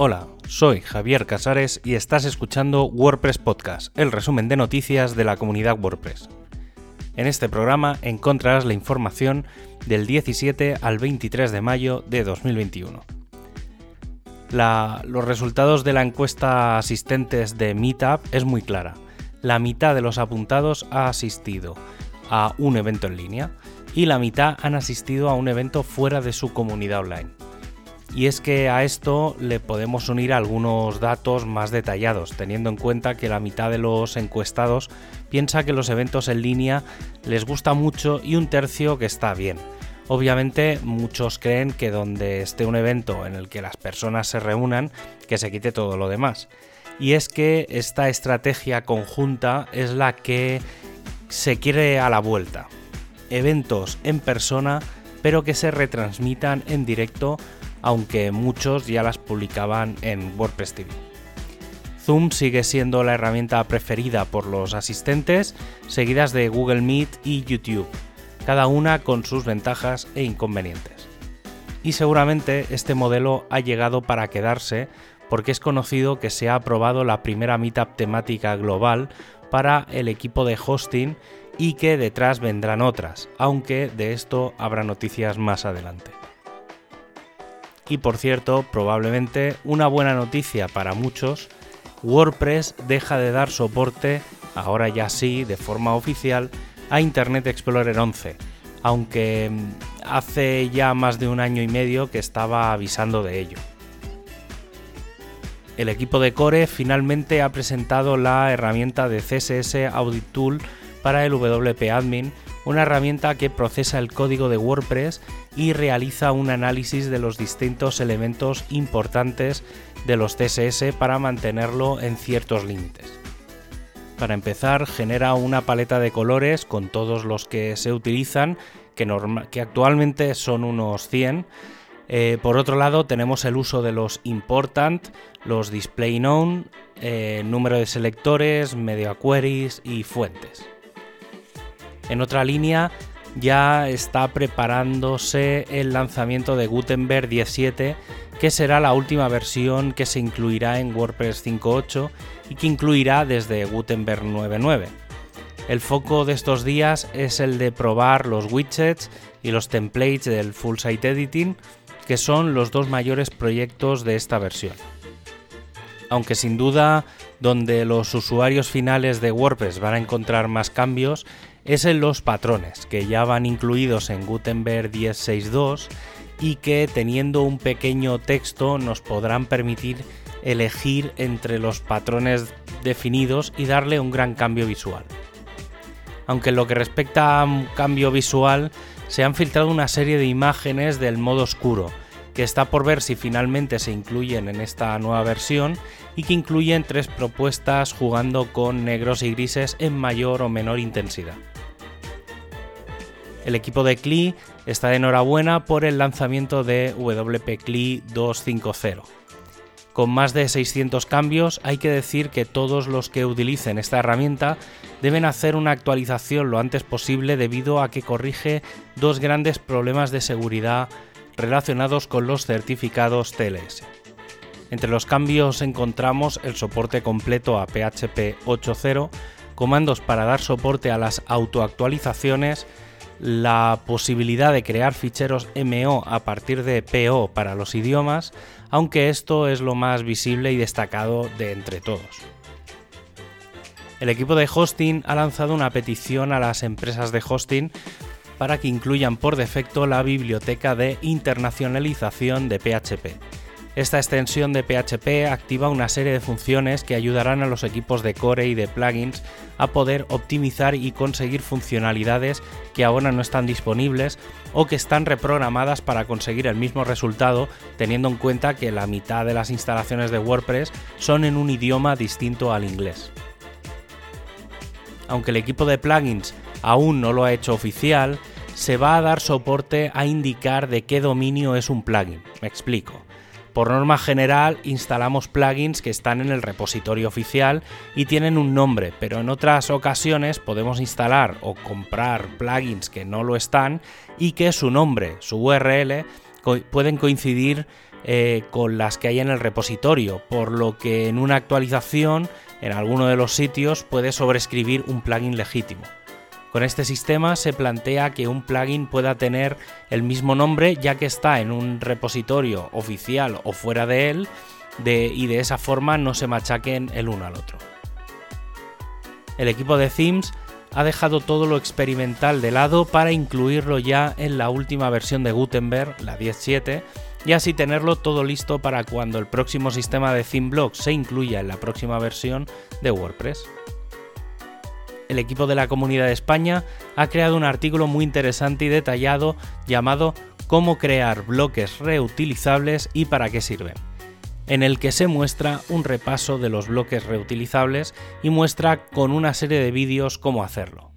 Hola, soy Javier Casares y estás escuchando WordPress Podcast, el resumen de noticias de la comunidad WordPress. En este programa encontrarás la información del 17 al 23 de mayo de 2021. los resultados de la encuesta asistentes de Meetup es muy clara. La mitad de los apuntados ha asistido a un evento en línea y la mitad han asistido a un evento fuera de su comunidad online. Y es que a esto le podemos unir algunos datos más detallados, teniendo en cuenta que la mitad de los encuestados piensa que los eventos en línea les gusta mucho y un tercio que está bien. Obviamente muchos creen que donde esté un evento en el que las personas se reúnan, que se quite todo lo demás. Y es que esta estrategia conjunta es la que se quiere a la vuelta. Eventos en persona, pero que se retransmitan en directo aunque muchos ya las publicaban en WordPress TV. Zoom sigue siendo la herramienta preferida por los asistentes, seguidas de Google Meet y YouTube, cada una con sus ventajas e inconvenientes. Y seguramente este modelo ha llegado para quedarse porque es conocido que se ha aprobado la primera meetup temática global para el equipo de hosting y que detrás vendrán otras, aunque de esto habrá noticias más adelante. Y por cierto, probablemente una buena noticia para muchos, WordPress deja de dar soporte, ahora ya sí, de forma oficial, a Internet Explorer 11, aunque mm, hace ya más de un año y medio que estaba avisando de ello. El equipo de Core finalmente ha presentado la herramienta de CSS Audit Tool para el WP Admin una herramienta que procesa el código de WordPress y realiza un análisis de los distintos elementos importantes de los CSS para mantenerlo en ciertos límites. Para empezar, genera una paleta de colores con todos los que se utilizan, que, actualmente son unos 100. Eh, por otro lado, tenemos el uso de los important, los display known, eh, número de selectores, media queries y fuentes. En otra línea ya está preparándose el lanzamiento de Gutenberg 17, que será la última versión que se incluirá en WordPress 5.8 y que incluirá desde Gutenberg 9.9. El foco de estos días es el de probar los widgets y los templates del Full Site Editing, que son los dos mayores proyectos de esta versión. Aunque sin duda donde los usuarios finales de WordPress van a encontrar más cambios es en los patrones, que ya van incluidos en Gutenberg 10.6.2 y que teniendo un pequeño texto nos podrán permitir elegir entre los patrones definidos y darle un gran cambio visual. Aunque en lo que respecta a un cambio visual, se han filtrado una serie de imágenes del modo oscuro, que está por ver si finalmente se incluyen en esta nueva versión y que incluyen tres propuestas jugando con negros y grises en mayor o menor intensidad. El equipo de CLI está de enhorabuena por el lanzamiento de WP CLI 2.5.0. Con más de 600 cambios, hay que decir que todos los que utilicen esta herramienta deben hacer una actualización lo antes posible debido a que corrige dos grandes problemas de seguridad relacionados con los certificados TLS. Entre los cambios encontramos el soporte completo a PHP 8.0, comandos para dar soporte a las autoactualizaciones, la posibilidad de crear ficheros MO a partir de PO para los idiomas, aunque esto es lo más visible y destacado de entre todos. El equipo de hosting ha lanzado una petición a las empresas de hosting para que incluyan por defecto la biblioteca de internacionalización de PHP esta extensión de PHP activa una serie de funciones que ayudarán a los equipos de core y de plugins a poder optimizar y conseguir funcionalidades que ahora no están disponibles o que están reprogramadas para conseguir el mismo resultado teniendo en cuenta que la mitad de las instalaciones de WordPress son en un idioma distinto al inglés. Aunque el equipo de plugins aún no lo ha hecho oficial, se va a dar soporte a indicar de qué dominio es un plugin. Me explico. Por norma general instalamos plugins que están en el repositorio oficial y tienen un nombre, pero en otras ocasiones podemos instalar o comprar plugins que no lo están y que su nombre, su URL, pueden coincidir eh, con las que hay en el repositorio, por lo que en una actualización en alguno de los sitios puede sobrescribir un plugin legítimo. Con este sistema se plantea que un plugin pueda tener el mismo nombre ya que está en un repositorio oficial o fuera de él y de esa forma no se machaquen el uno al otro. El equipo de Themes ha dejado todo lo experimental de lado para incluirlo ya en la última versión de Gutenberg, la 10.7, y así tenerlo todo listo para cuando el próximo sistema de ThemeBlock se incluya en la próxima versión de WordPress. El equipo de la Comunidad de España ha creado un artículo muy interesante y detallado llamado Cómo crear bloques reutilizables y para qué sirven en el que se muestra un repaso de los bloques reutilizables y muestra con una serie de vídeos cómo hacerlo.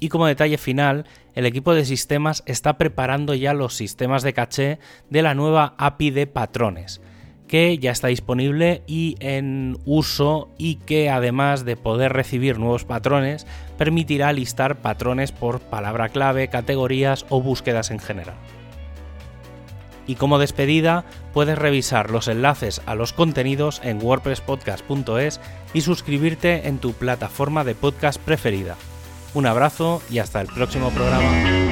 Y como detalle final, el equipo de sistemas está preparando ya los sistemas de caché de la nueva API de patrones, que ya está disponible y en uso y que además de poder recibir nuevos patrones, permitirá listar patrones por palabra clave, categorías o búsquedas en general. Y como despedida, puedes revisar los enlaces a los contenidos en wordpresspodcast.es y suscribirte en tu plataforma de podcast preferida. Un abrazo y hasta el próximo programa.